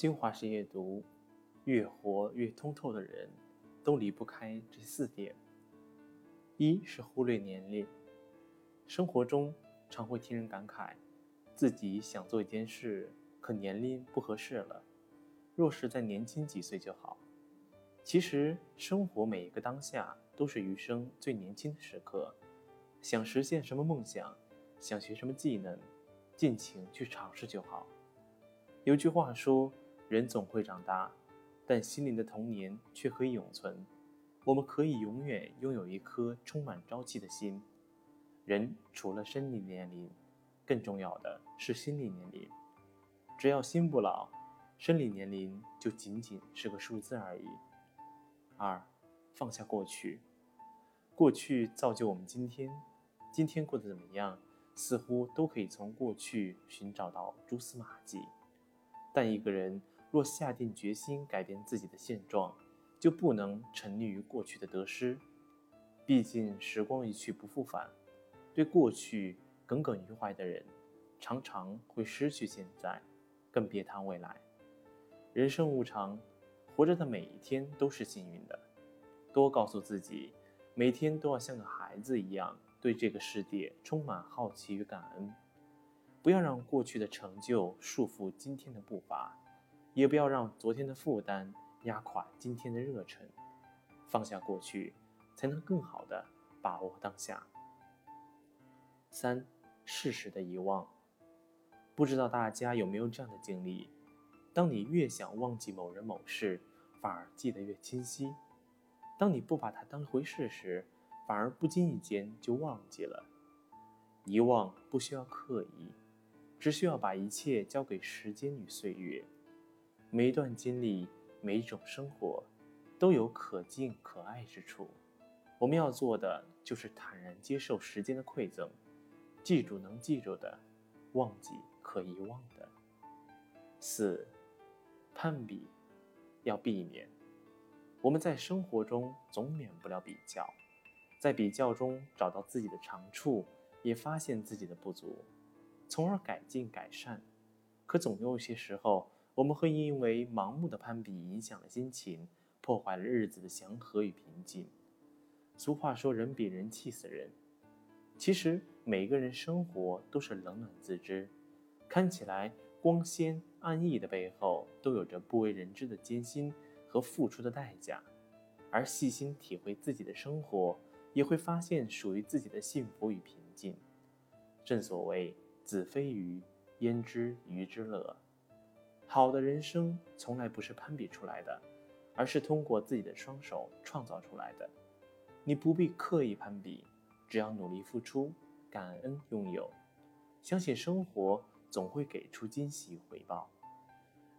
新华社阅读，越活越通透的人，都离不开这四点。一是忽略年龄，生活中常会听人感慨，自己想做一件事，可年龄不合适了。若是再年轻几岁就好。其实，生活每一个当下都是余生最年轻的时刻。想实现什么梦想，想学什么技能，尽情去尝试就好。有句话说：“人总会长大，但心灵的童年却可以永存。”我们可以永远拥有一颗充满朝气的心。人除了生理年龄，更重要的是心理年龄。只要心不老。生理年龄就仅仅是个数字而已。二，放下过去，过去造就我们今天，今天过得怎么样，似乎都可以从过去寻找到蛛丝马迹。但一个人若下定决心改变自己的现状，就不能沉溺于过去的得失。毕竟时光一去不复返，对过去耿耿于怀的人，常常会失去现在，更别谈未来。人生无常，活着的每一天都是幸运的。多告诉自己，每天都要像个孩子一样，对这个世界充满好奇与感恩。不要让过去的成就束缚今天的步伐，也不要让昨天的负担压垮今天的热忱。放下过去，才能更好的把握当下。三，适时的遗忘。不知道大家有没有这样的经历？当你越想忘记某人某事，反而记得越清晰；当你不把它当回事时，反而不经意间就忘记了。遗忘不需要刻意，只需要把一切交给时间与岁月。每一段经历，每一种生活，都有可敬可爱之处。我们要做的就是坦然接受时间的馈赠，记住能记住的，忘记可遗忘的。四。攀比要避免。我们在生活中总免不了比较，在比较中找到自己的长处，也发现自己的不足，从而改进改善。可总有些时候，我们会因为盲目的攀比影响了心情，破坏了日子的祥和与平静。俗话说：“人比人气死人。”其实每个人生活都是冷暖自知，看起来。光鲜安逸的背后，都有着不为人知的艰辛和付出的代价。而细心体会自己的生活，也会发现属于自己的幸福与平静。正所谓“子非鱼，焉知鱼之乐”。好的人生从来不是攀比出来的，而是通过自己的双手创造出来的。你不必刻意攀比，只要努力付出，感恩拥有，相信生活。总会给出惊喜与回报。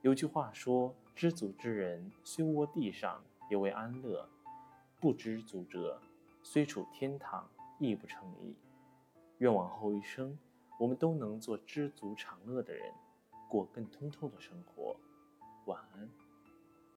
有句话说：“知足之人，虽卧地上，也为安乐；不知足者，虽处天堂，亦不成意。”愿往后余生，我们都能做知足常乐的人，过更通透的生活。晚安。